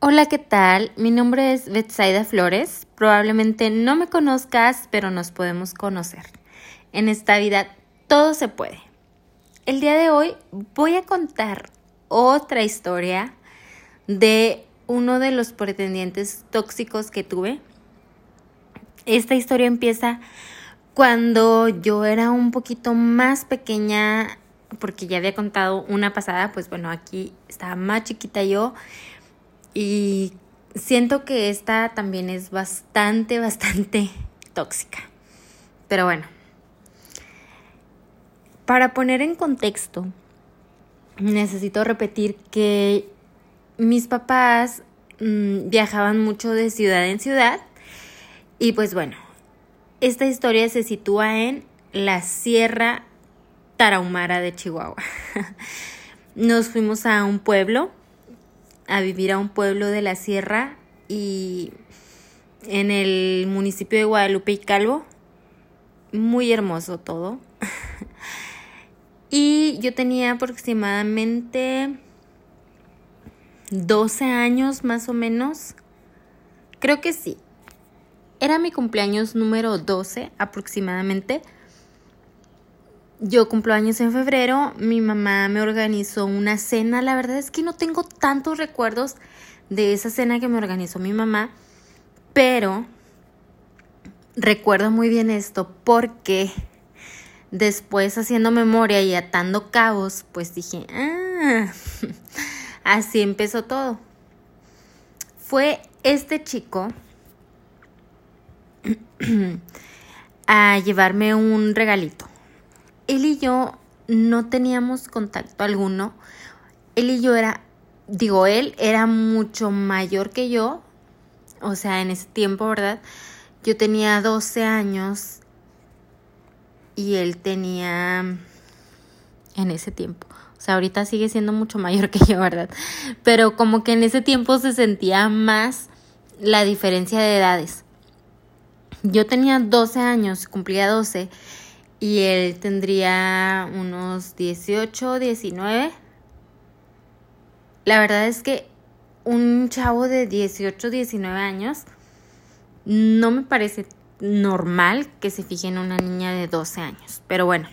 Hola, ¿qué tal? Mi nombre es Betsaida Flores. Probablemente no me conozcas, pero nos podemos conocer. En esta vida todo se puede. El día de hoy voy a contar otra historia de uno de los pretendientes tóxicos que tuve. Esta historia empieza cuando yo era un poquito más pequeña, porque ya había contado una pasada, pues bueno, aquí estaba más chiquita yo y siento que esta también es bastante, bastante tóxica. Pero bueno, para poner en contexto, necesito repetir que mis papás mmm, viajaban mucho de ciudad en ciudad y pues bueno, esta historia se sitúa en la Sierra Tarahumara de Chihuahua. Nos fuimos a un pueblo, a vivir a un pueblo de la Sierra y en el municipio de Guadalupe y Calvo. Muy hermoso todo. y yo tenía aproximadamente 12 años más o menos. Creo que sí. Era mi cumpleaños número 12 aproximadamente. Yo cumplo años en febrero, mi mamá me organizó una cena, la verdad es que no tengo tantos recuerdos de esa cena que me organizó mi mamá, pero recuerdo muy bien esto porque después haciendo memoria y atando cabos, pues dije, ah, así empezó todo. Fue este chico a llevarme un regalito. Él y yo no teníamos contacto alguno. Él y yo era, digo, él era mucho mayor que yo. O sea, en ese tiempo, ¿verdad? Yo tenía 12 años y él tenía en ese tiempo. O sea, ahorita sigue siendo mucho mayor que yo, ¿verdad? Pero como que en ese tiempo se sentía más la diferencia de edades. Yo tenía 12 años, cumplía 12, y él tendría unos 18, 19. La verdad es que un chavo de 18, 19 años no me parece normal que se fije en una niña de 12 años, pero bueno.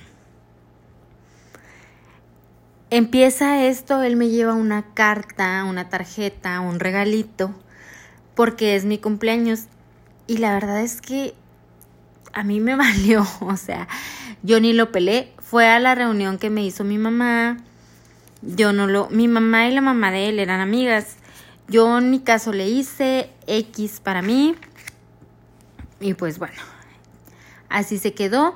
Empieza esto, él me lleva una carta, una tarjeta, un regalito, porque es mi cumpleaños y la verdad es que a mí me valió, o sea, yo ni lo pelé. Fue a la reunión que me hizo mi mamá. Yo no lo. Mi mamá y la mamá de él eran amigas. Yo ni caso le hice, X para mí. Y pues bueno, así se quedó.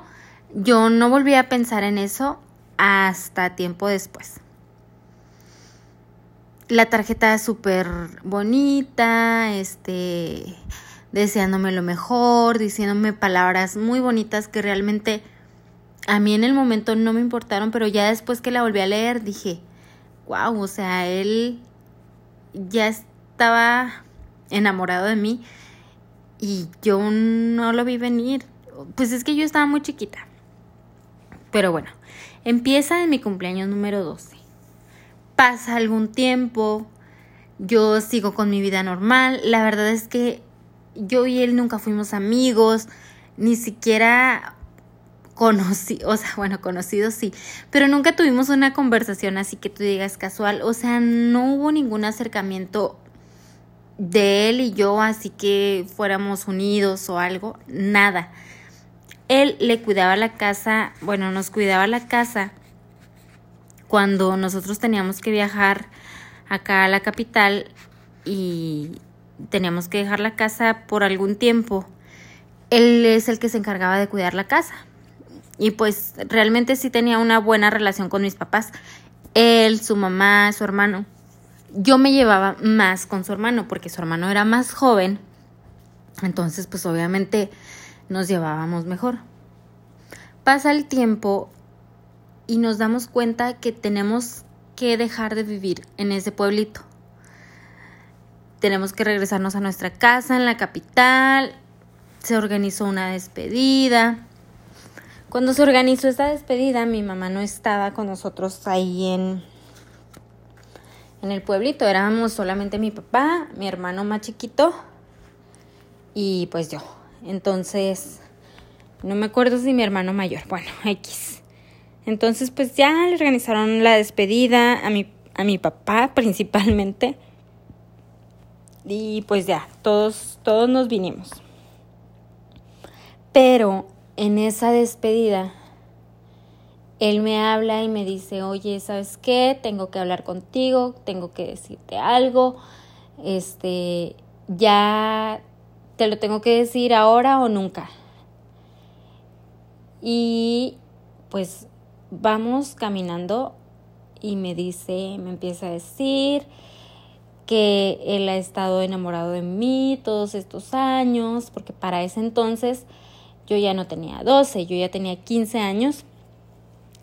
Yo no volví a pensar en eso hasta tiempo después. La tarjeta súper bonita, este, deseándome lo mejor, diciéndome palabras muy bonitas que realmente a mí en el momento no me importaron, pero ya después que la volví a leer dije, wow, o sea, él ya estaba enamorado de mí y yo no lo vi venir. Pues es que yo estaba muy chiquita. Pero bueno, empieza en mi cumpleaños número 12. Pasa algún tiempo, yo sigo con mi vida normal. La verdad es que yo y él nunca fuimos amigos, ni siquiera conocidos, o sea, bueno, conocidos sí, pero nunca tuvimos una conversación así que tú digas casual, o sea, no hubo ningún acercamiento de él y yo, así que fuéramos unidos o algo, nada. Él le cuidaba la casa, bueno, nos cuidaba la casa cuando nosotros teníamos que viajar acá a la capital y teníamos que dejar la casa por algún tiempo, él es el que se encargaba de cuidar la casa. Y pues realmente sí tenía una buena relación con mis papás. Él, su mamá, su hermano. Yo me llevaba más con su hermano porque su hermano era más joven. Entonces pues obviamente nos llevábamos mejor. Pasa el tiempo y nos damos cuenta que tenemos que dejar de vivir en ese pueblito tenemos que regresarnos a nuestra casa en la capital. Se organizó una despedida. Cuando se organizó esta despedida, mi mamá no estaba con nosotros ahí en, en el pueblito. Éramos solamente mi papá, mi hermano más chiquito y pues yo. Entonces, no me acuerdo si mi hermano mayor. Bueno, X. Entonces, pues ya le organizaron la despedida a mi, a mi papá principalmente. Y pues ya, todos, todos nos vinimos. Pero en esa despedida, él me habla y me dice, oye, ¿sabes qué? Tengo que hablar contigo, tengo que decirte algo. Este, ya te lo tengo que decir ahora o nunca. Y pues vamos caminando y me dice, me empieza a decir que él ha estado enamorado de mí todos estos años, porque para ese entonces yo ya no tenía 12, yo ya tenía 15 años,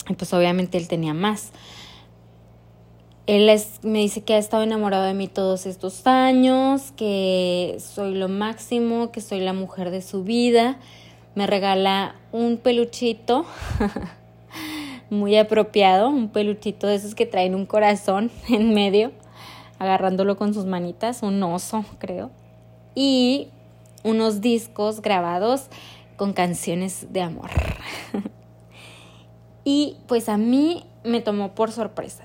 y pues obviamente él tenía más. Él me dice que ha estado enamorado de mí todos estos años, que soy lo máximo, que soy la mujer de su vida. Me regala un peluchito muy apropiado, un peluchito de esos que traen un corazón en medio, agarrándolo con sus manitas, un oso creo, y unos discos grabados con canciones de amor. y pues a mí me tomó por sorpresa.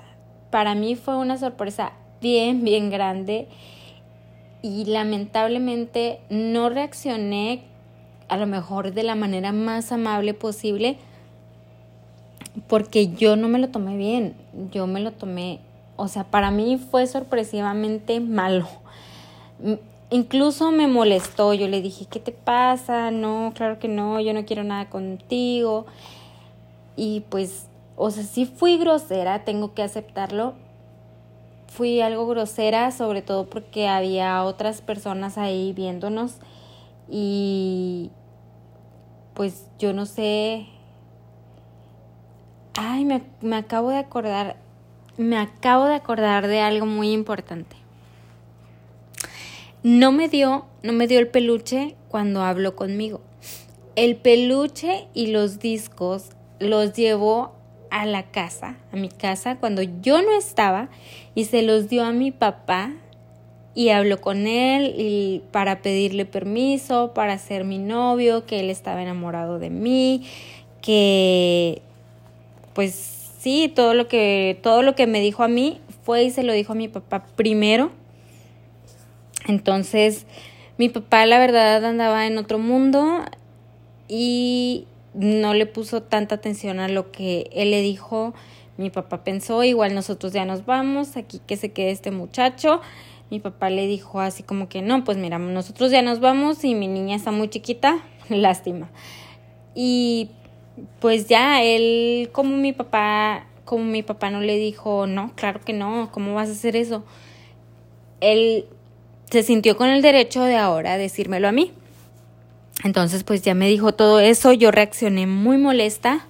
Para mí fue una sorpresa bien, bien grande. Y lamentablemente no reaccioné a lo mejor de la manera más amable posible porque yo no me lo tomé bien, yo me lo tomé, o sea, para mí fue sorpresivamente malo. Incluso me molestó, yo le dije, ¿qué te pasa? No, claro que no, yo no quiero nada contigo. Y pues o sea, sí fui grosera, tengo que aceptarlo. Fui algo grosera, sobre todo porque había otras personas ahí viéndonos y pues yo no sé. Ay, me, me acabo de acordar, me acabo de acordar de algo muy importante. No me dio, no me dio el peluche cuando habló conmigo. El peluche y los discos los llevó a la casa, a mi casa, cuando yo no estaba y se los dio a mi papá y habló con él y para pedirle permiso para ser mi novio, que él estaba enamorado de mí, que pues sí, todo lo que todo lo que me dijo a mí fue y se lo dijo a mi papá primero. Entonces, mi papá la verdad andaba en otro mundo y no le puso tanta atención a lo que él le dijo. Mi papá pensó, igual nosotros ya nos vamos, aquí que se quede este muchacho. Mi papá le dijo así como que no, pues mira, nosotros ya nos vamos y mi niña está muy chiquita, lástima. Y pues ya él, como mi papá, como mi papá no le dijo, no, claro que no, ¿cómo vas a hacer eso? Él se sintió con el derecho de ahora decírmelo a mí. Entonces pues ya me dijo todo eso, yo reaccioné muy molesta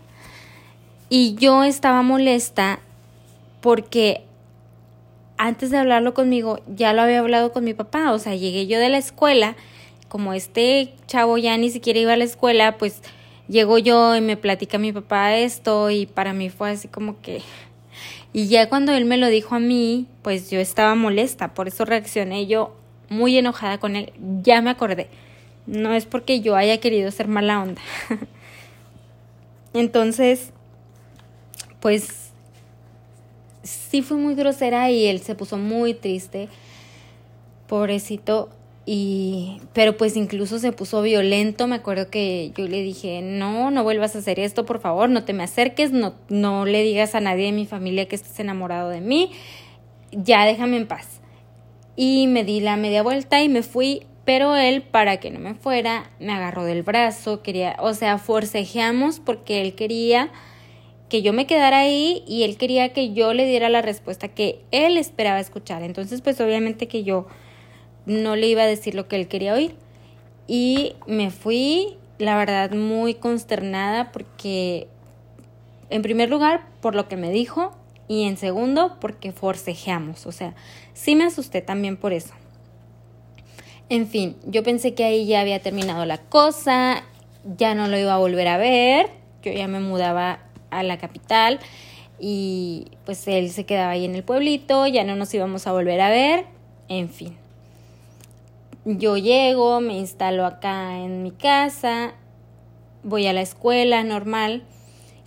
y yo estaba molesta porque antes de hablarlo conmigo ya lo había hablado con mi papá, o sea, llegué yo de la escuela, como este chavo ya ni siquiera iba a la escuela, pues llego yo y me platica mi papá esto y para mí fue así como que... Y ya cuando él me lo dijo a mí, pues yo estaba molesta, por eso reaccioné yo muy enojada con él, ya me acordé no es porque yo haya querido ser mala onda. Entonces, pues sí fui muy grosera y él se puso muy triste, pobrecito, y pero pues incluso se puso violento, me acuerdo que yo le dije, "No, no vuelvas a hacer esto, por favor, no te me acerques, no no le digas a nadie de mi familia que estés enamorado de mí. Ya déjame en paz." Y me di la media vuelta y me fui pero él, para que no me fuera, me agarró del brazo, quería, o sea, forcejeamos porque él quería que yo me quedara ahí y él quería que yo le diera la respuesta que él esperaba escuchar. Entonces, pues obviamente que yo no le iba a decir lo que él quería oír. Y me fui, la verdad, muy consternada porque, en primer lugar, por lo que me dijo y en segundo, porque forcejeamos. O sea, sí me asusté también por eso. En fin, yo pensé que ahí ya había terminado la cosa, ya no lo iba a volver a ver, yo ya me mudaba a la capital. y pues él se quedaba ahí en el pueblito, ya no nos íbamos a volver a ver, en fin. Yo llego, me instalo acá en mi casa, voy a la escuela normal.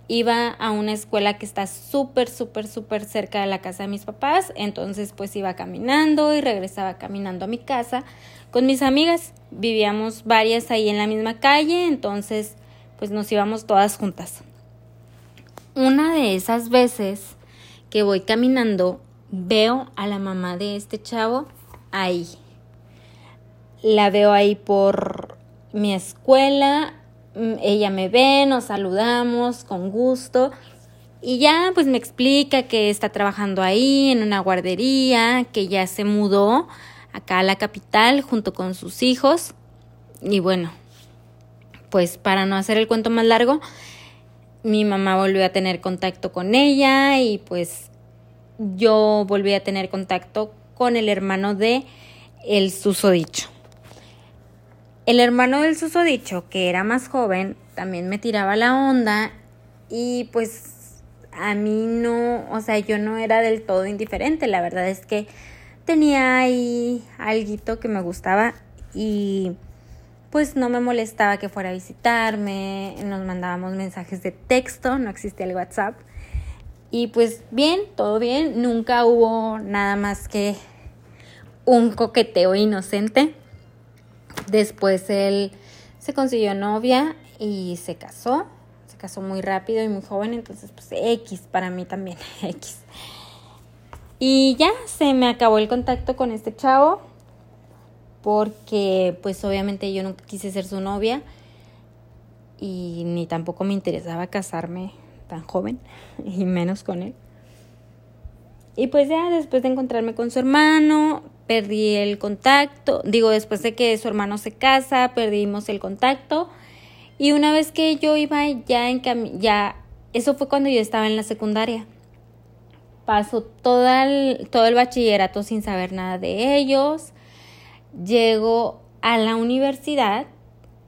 Iba a una escuela que está súper, súper, súper cerca de la casa de mis papás. Entonces pues iba caminando y regresaba caminando a mi casa con mis amigas. Vivíamos varias ahí en la misma calle, entonces pues nos íbamos todas juntas. Una de esas veces que voy caminando, veo a la mamá de este chavo ahí la veo ahí por mi escuela, mm, ella me ve, nos saludamos con gusto y ya pues me explica que está trabajando ahí en una guardería, que ya se mudó acá a la capital junto con sus hijos y bueno, pues para no hacer el cuento más largo, mi mamá volvió a tener contacto con ella y pues yo volví a tener contacto con el hermano de el susodicho. El hermano del susodicho, que era más joven, también me tiraba la onda y pues a mí no, o sea, yo no era del todo indiferente, la verdad es que tenía ahí algo que me gustaba y pues no me molestaba que fuera a visitarme, nos mandábamos mensajes de texto, no existía el WhatsApp. Y pues bien, todo bien, nunca hubo nada más que un coqueteo inocente. Después él se consiguió novia y se casó. Se casó muy rápido y muy joven, entonces pues X para mí también, X. Y ya se me acabó el contacto con este chavo porque pues obviamente yo nunca quise ser su novia y ni tampoco me interesaba casarme tan joven y menos con él. Y pues ya después de encontrarme con su hermano, perdí el contacto, digo, después de que su hermano se casa, perdimos el contacto. Y una vez que yo iba ya en ya, eso fue cuando yo estaba en la secundaria. Paso todo el, todo el bachillerato sin saber nada de ellos. Llego a la universidad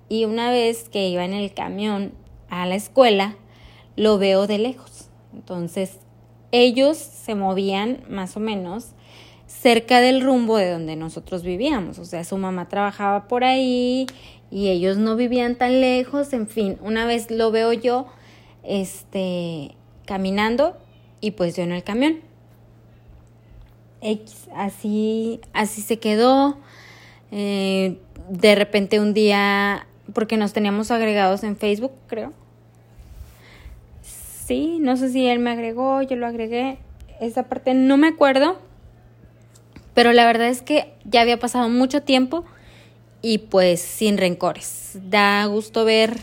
y una vez que iba en el camión a la escuela, lo veo de lejos. Entonces, ellos se movían más o menos cerca del rumbo de donde nosotros vivíamos. O sea, su mamá trabajaba por ahí y ellos no vivían tan lejos. En fin, una vez lo veo yo este, caminando y pues yo en el camión. X, así, así se quedó. Eh, de repente un día, porque nos teníamos agregados en Facebook, creo. Sí, no sé si él me agregó, yo lo agregué. Esa parte no me acuerdo, pero la verdad es que ya había pasado mucho tiempo y pues sin rencores. Da gusto ver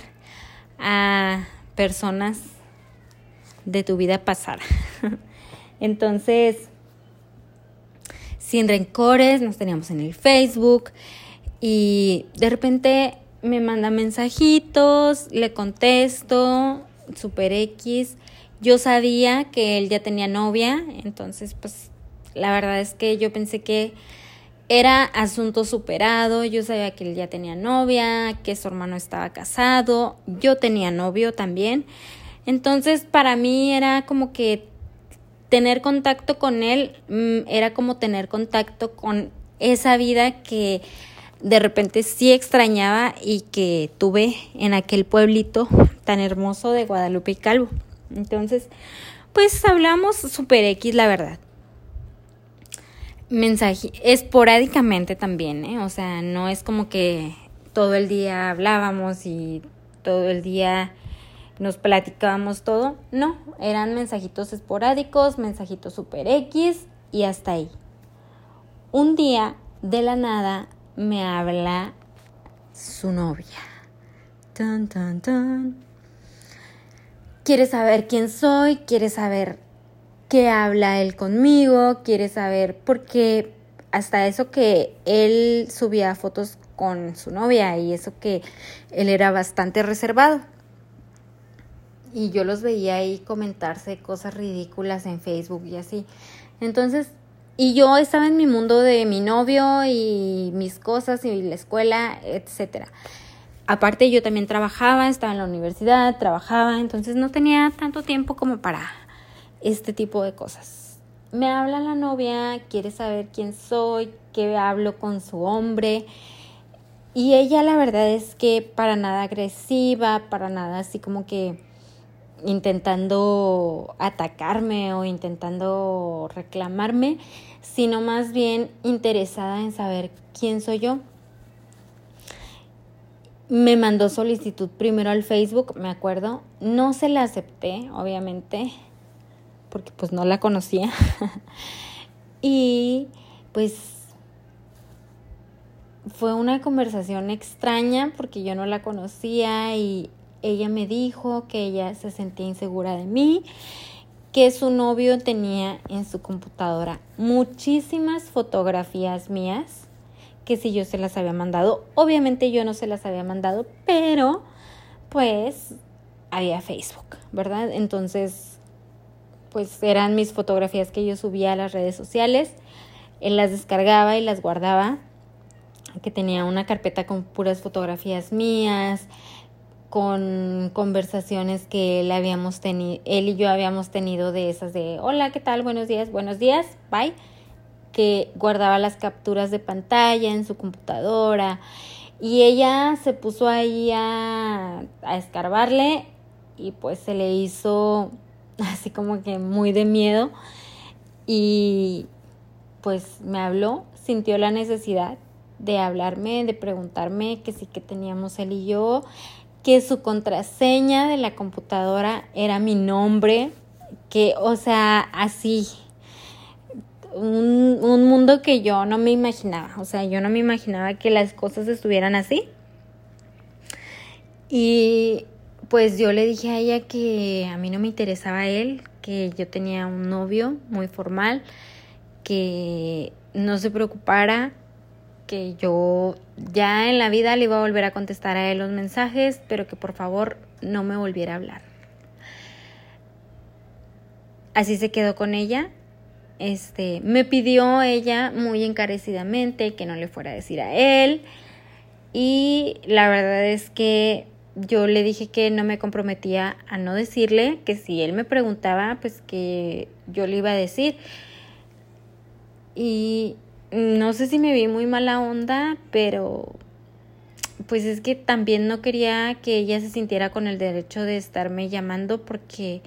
a personas de tu vida pasada. Entonces, sin rencores, nos teníamos en el Facebook y de repente me manda mensajitos, le contesto, super X. Yo sabía que él ya tenía novia, entonces pues la verdad es que yo pensé que era asunto superado, yo sabía que él ya tenía novia, que su hermano estaba casado, yo tenía novio también. Entonces para mí era como que tener contacto con él mm, era como tener contacto con esa vida que de repente sí extrañaba y que tuve en aquel pueblito tan hermoso de Guadalupe y Calvo. Entonces, pues hablamos super X, la verdad mensaje esporádicamente también, ¿eh? O sea, no es como que todo el día hablábamos y todo el día nos platicábamos todo. No, eran mensajitos esporádicos, mensajitos super X y hasta ahí. Un día, de la nada, me habla su novia. Tan, tan, tan. Quiere saber quién soy, quiere saber que habla él conmigo, quiere saber, porque hasta eso que él subía fotos con su novia y eso que él era bastante reservado. Y yo los veía ahí comentarse cosas ridículas en Facebook y así. Entonces, y yo estaba en mi mundo de mi novio y mis cosas y la escuela, etcétera. Aparte yo también trabajaba, estaba en la universidad, trabajaba, entonces no tenía tanto tiempo como para este tipo de cosas. Me habla la novia, quiere saber quién soy, que hablo con su hombre. Y ella la verdad es que para nada agresiva, para nada así como que intentando atacarme o intentando reclamarme, sino más bien interesada en saber quién soy yo. Me mandó solicitud primero al Facebook, me acuerdo. No se la acepté, obviamente, porque pues no la conocía. y pues fue una conversación extraña porque yo no la conocía y ella me dijo que ella se sentía insegura de mí, que su novio tenía en su computadora muchísimas fotografías mías, que si yo se las había mandado, obviamente yo no se las había mandado, pero pues había Facebook, ¿verdad? Entonces, pues eran mis fotografías que yo subía a las redes sociales, él las descargaba y las guardaba que tenía una carpeta con puras fotografías mías, con conversaciones que él habíamos tenido, él y yo habíamos tenido de esas de hola, ¿qué tal? Buenos días, buenos días, bye, que guardaba las capturas de pantalla en su computadora y ella se puso ahí a, a escarbarle y pues se le hizo así como que muy de miedo y pues me habló, sintió la necesidad de hablarme, de preguntarme que sí que teníamos él y yo, que su contraseña de la computadora era mi nombre, que, o sea, así, un, un, mundo que yo no me imaginaba, o sea, yo no me imaginaba que las cosas estuvieran así. Y pues yo le dije a ella que a mí no me interesaba él, que yo tenía un novio muy formal, que no se preocupara, que yo ya en la vida le iba a volver a contestar a él los mensajes, pero que por favor no me volviera a hablar. Así se quedó con ella. Este, me pidió ella muy encarecidamente que no le fuera a decir a él. Y la verdad es que yo le dije que no me comprometía a no decirle, que si él me preguntaba, pues que yo le iba a decir. Y no sé si me vi muy mala onda, pero pues es que también no quería que ella se sintiera con el derecho de estarme llamando porque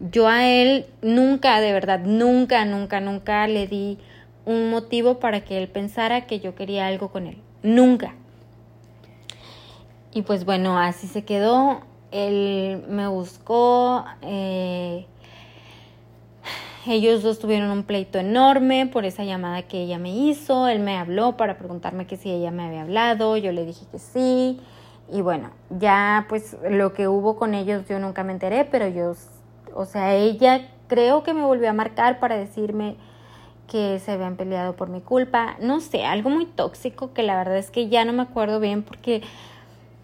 yo a él nunca, de verdad, nunca, nunca, nunca le di un motivo para que él pensara que yo quería algo con él. Nunca. Y pues bueno, así se quedó. Él me buscó. Eh, ellos dos tuvieron un pleito enorme por esa llamada que ella me hizo. Él me habló para preguntarme que si ella me había hablado. Yo le dije que sí. Y bueno, ya pues lo que hubo con ellos yo nunca me enteré, pero yo, o sea, ella creo que me volvió a marcar para decirme que se habían peleado por mi culpa. No sé, algo muy tóxico que la verdad es que ya no me acuerdo bien porque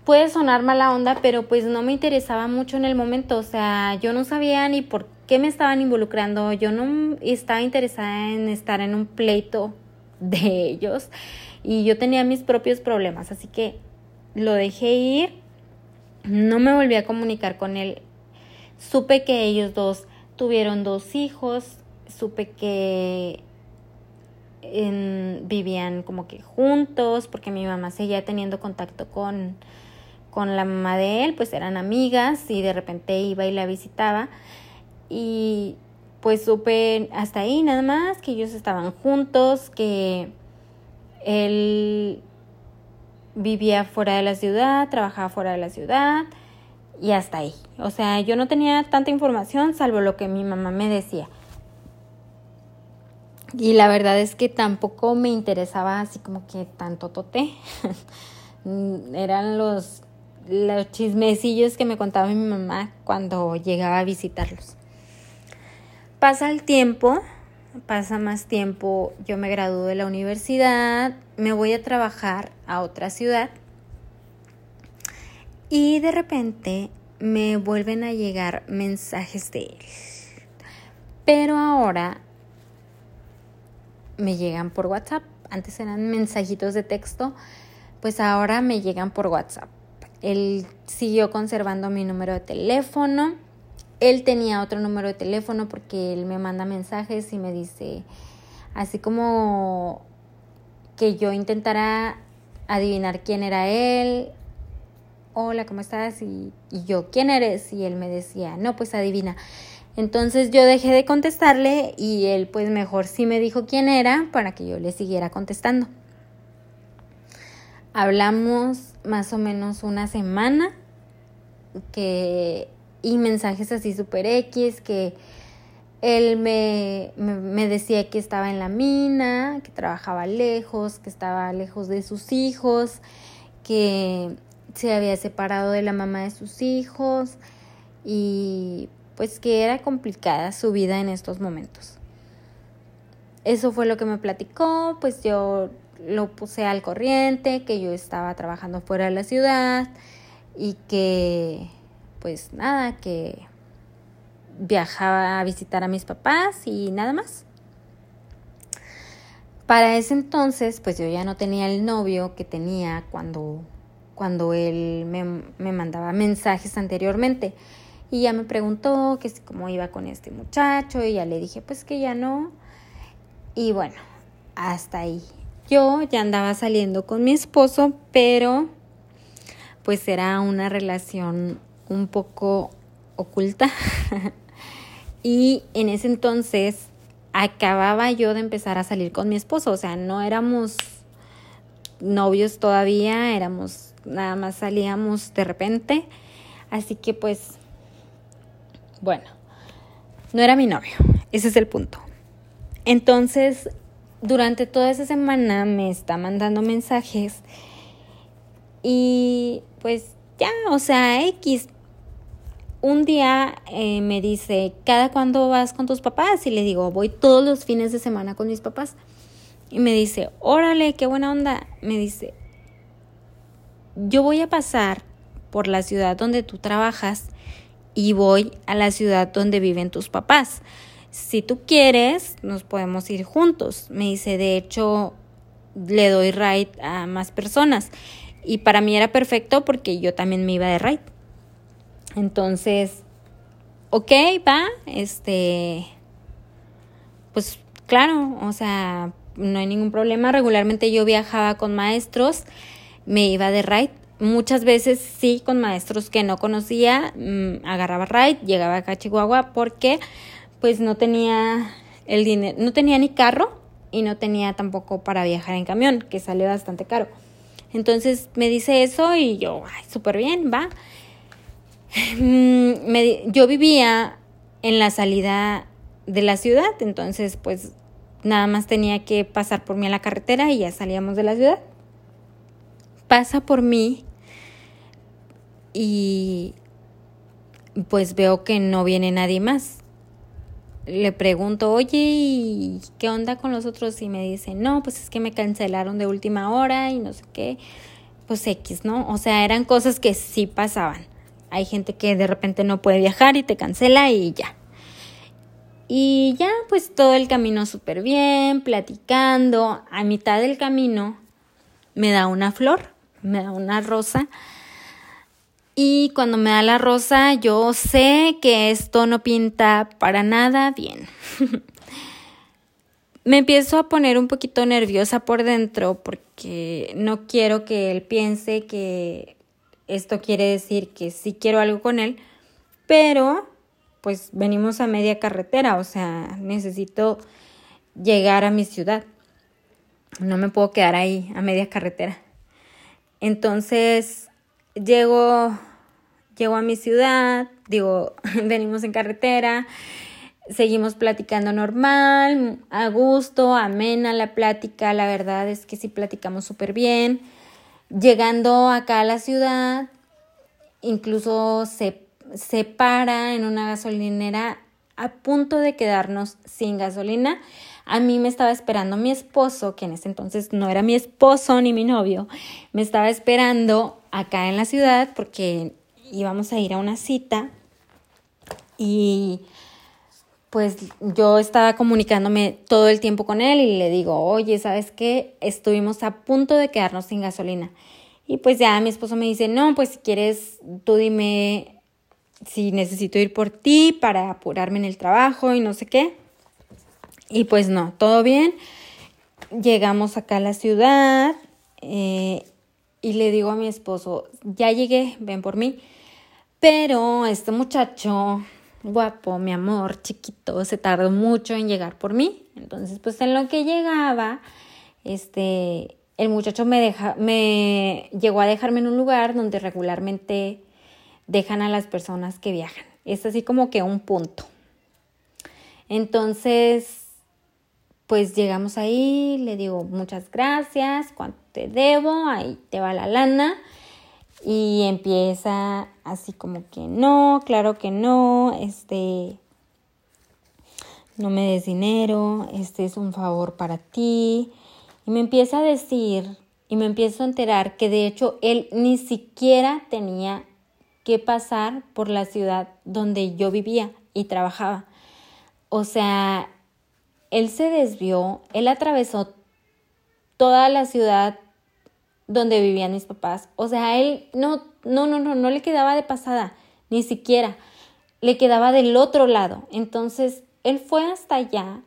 puede sonar mala onda, pero pues no me interesaba mucho en el momento. O sea, yo no sabía ni por qué me estaban involucrando, yo no estaba interesada en estar en un pleito de ellos. Y yo tenía mis propios problemas, así que lo dejé ir, no me volví a comunicar con él, supe que ellos dos tuvieron dos hijos, supe que vivían como que juntos, porque mi mamá seguía teniendo contacto con, con la mamá de él, pues eran amigas y de repente iba y la visitaba y pues supe hasta ahí nada más que ellos estaban juntos, que él vivía fuera de la ciudad, trabajaba fuera de la ciudad y hasta ahí. O sea, yo no tenía tanta información salvo lo que mi mamá me decía. Y la verdad es que tampoco me interesaba así como que tanto tote. Eran los, los chismecillos que me contaba mi mamá cuando llegaba a visitarlos. Pasa el tiempo, pasa más tiempo, yo me gradúo de la universidad, me voy a trabajar a otra ciudad y de repente me vuelven a llegar mensajes de él. Pero ahora me llegan por WhatsApp. Antes eran mensajitos de texto, pues ahora me llegan por WhatsApp. Él siguió conservando mi número de teléfono él tenía otro número de teléfono porque él me manda mensajes y me dice, así como que yo intentara adivinar quién era él. Hola, ¿cómo estás? Y, y, yo, ¿quién eres? Y él me decía, no, pues adivina. Entonces yo dejé de contestarle y él pues mejor sí me dijo quién era para que yo le siguiera contestando. Hablamos más o menos una semana que y mensajes así super X que él me, me, decía que estaba en la mina, que trabajaba lejos, que estaba lejos de sus hijos, que se había separado de la mamá de sus hijos y pues que era complicada su vida en estos momentos. Eso fue lo que me platicó, pues yo lo puse al corriente, que yo estaba trabajando fuera de la ciudad y que pues nada, que viajaba a visitar a mis papás y nada más. Para ese entonces, pues yo ya no tenía el novio que tenía cuando, cuando él me, me mandaba mensajes anteriormente. Y ya me preguntó que cómo iba con este muchacho y ya le dije pues que ya no. Y bueno, hasta ahí. Yo ya andaba saliendo con mi esposo, pero pues era una relación un poco oculta. y en ese entonces acababa yo de empezar a salir con mi esposo, o sea, no éramos novios todavía, éramos nada más salíamos de repente. Así que pues bueno, no era mi novio, ese es el punto. Entonces, durante toda esa semana me está mandando mensajes y pues ya, o sea, X. Un día eh, me dice, ¿cada cuándo vas con tus papás? Y le digo, voy todos los fines de semana con mis papás. Y me dice, órale, qué buena onda. Me dice, yo voy a pasar por la ciudad donde tú trabajas y voy a la ciudad donde viven tus papás. Si tú quieres, nos podemos ir juntos. Me dice, de hecho, le doy ride a más personas. Y para mí era perfecto porque yo también me iba de ride. Entonces, ok, va, este, pues claro, o sea, no hay ningún problema. Regularmente yo viajaba con maestros, me iba de ride Muchas veces sí, con maestros que no conocía, mm, agarraba ride, llegaba acá a Chihuahua porque pues no tenía el dinero, no tenía ni carro y no tenía tampoco para viajar en camión, que sale bastante caro. Entonces me dice eso y yo, ay, súper bien, va. Mm, me, yo vivía en la salida de la ciudad, entonces pues nada más tenía que pasar por mí a la carretera y ya salíamos de la ciudad. Pasa por mí y pues veo que no viene nadie más. Le pregunto, oye, ¿y qué onda con los otros? Y me dice, no, pues es que me cancelaron de última hora y no sé qué. Pues X, ¿no? O sea, eran cosas que sí pasaban. Hay gente que de repente no puede viajar y te cancela y ya. Y ya, pues todo el camino súper bien, platicando. A mitad del camino me da una flor, me da una rosa y cuando me da la rosa, yo sé que esto no pinta para nada bien. me empiezo a poner un poquito nerviosa por dentro porque no quiero que él piense que esto quiere decir que sí quiero algo con él, pero pues venimos a media carretera, o sea, necesito llegar a mi ciudad. No me puedo quedar ahí a media carretera. Entonces llego, llego a mi ciudad, digo, venimos en carretera, seguimos platicando normal, a gusto, amena la plática, la verdad es que sí platicamos súper bien. Llegando acá a la ciudad, incluso se, se para en una gasolinera a punto de quedarnos sin gasolina. A mí me estaba esperando mi esposo, que en ese entonces no era mi esposo ni mi novio, me estaba esperando acá en la ciudad porque íbamos a ir a una cita y pues yo estaba comunicándome todo el tiempo con él y le digo, oye, ¿sabes qué? Estuvimos a punto de quedarnos sin gasolina. Y pues ya mi esposo me dice, no, pues si quieres, tú dime si necesito ir por ti para apurarme en el trabajo y no sé qué. Y pues no, todo bien. Llegamos acá a la ciudad eh, y le digo a mi esposo, ya llegué, ven por mí. Pero este muchacho guapo, mi amor, chiquito, se tardó mucho en llegar por mí. Entonces, pues en lo que llegaba, este, el muchacho me deja, me llegó a dejarme en un lugar donde regularmente dejan a las personas que viajan. Es así como que un punto. Entonces, pues llegamos ahí, le digo muchas gracias, cuánto te debo, ahí te va la lana. Y empieza así como que no, claro que no, este, no me des dinero, este es un favor para ti. Y me empieza a decir y me empiezo a enterar que de hecho él ni siquiera tenía que pasar por la ciudad donde yo vivía y trabajaba. O sea, él se desvió, él atravesó toda la ciudad donde vivían mis papás. O sea, él no, no, no, no, no le quedaba de pasada, ni siquiera. Le quedaba del otro lado. Entonces, él fue hasta allá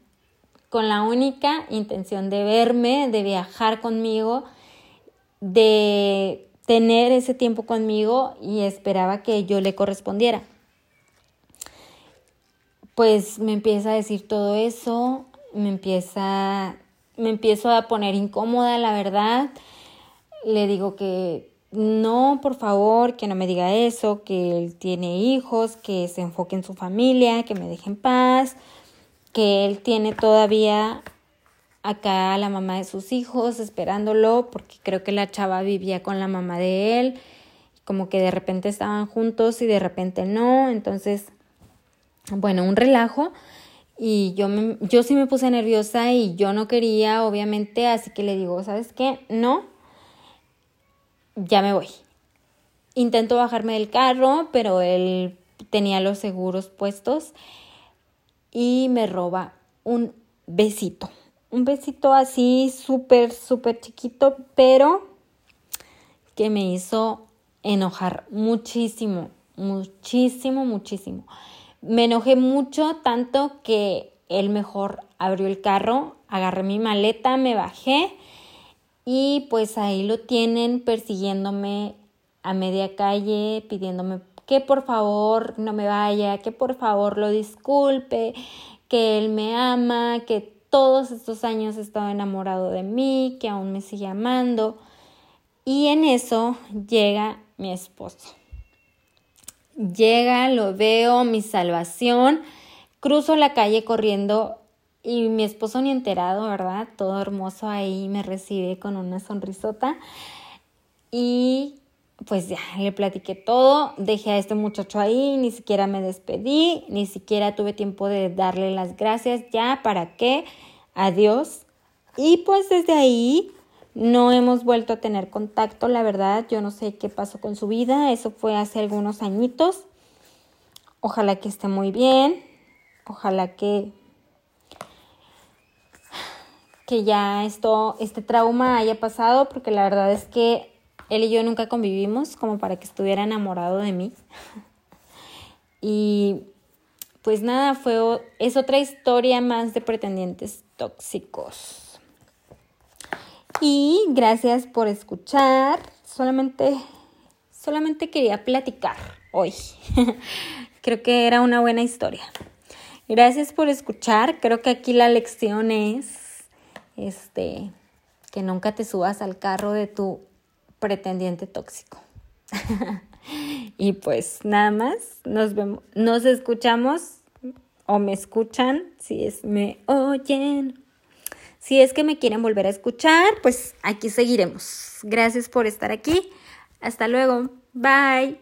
con la única intención de verme, de viajar conmigo, de tener ese tiempo conmigo y esperaba que yo le correspondiera. Pues me empieza a decir todo eso, me empieza, me empiezo a poner incómoda, la verdad le digo que no, por favor, que no me diga eso, que él tiene hijos, que se enfoque en su familia, que me deje en paz, que él tiene todavía acá a la mamá de sus hijos esperándolo, porque creo que la chava vivía con la mamá de él, como que de repente estaban juntos y de repente no, entonces, bueno, un relajo. Y yo, me, yo sí me puse nerviosa y yo no quería, obviamente, así que le digo, ¿sabes qué? No, ya me voy. Intento bajarme del carro, pero él tenía los seguros puestos y me roba un besito. Un besito así súper, súper chiquito, pero que me hizo enojar muchísimo, muchísimo, muchísimo. Me enojé mucho, tanto que él mejor abrió el carro, agarré mi maleta, me bajé y pues ahí lo tienen persiguiéndome a media calle, pidiéndome que por favor no me vaya, que por favor lo disculpe, que él me ama, que todos estos años he estado enamorado de mí, que aún me sigue amando. Y en eso llega mi esposo. Llega, lo veo, mi salvación. Cruzo la calle corriendo y mi esposo ni enterado, ¿verdad? Todo hermoso ahí me recibe con una sonrisota. Y pues ya, le platiqué todo, dejé a este muchacho ahí, ni siquiera me despedí, ni siquiera tuve tiempo de darle las gracias, ya, ¿para qué? Adiós. Y pues desde ahí no hemos vuelto a tener contacto, la verdad, yo no sé qué pasó con su vida, eso fue hace algunos añitos. Ojalá que esté muy bien, ojalá que que ya esto, este trauma haya pasado, porque la verdad es que él y yo nunca convivimos como para que estuviera enamorado de mí. y pues nada, fue, es otra historia más de pretendientes tóxicos. Y gracias por escuchar. Solamente, solamente quería platicar hoy. Creo que era una buena historia. Gracias por escuchar. Creo que aquí la lección es este, que nunca te subas al carro de tu pretendiente tóxico. y pues nada más, nos vemos, nos escuchamos o me escuchan, si es me oyen. Si es que me quieren volver a escuchar, pues aquí seguiremos. Gracias por estar aquí. Hasta luego. Bye.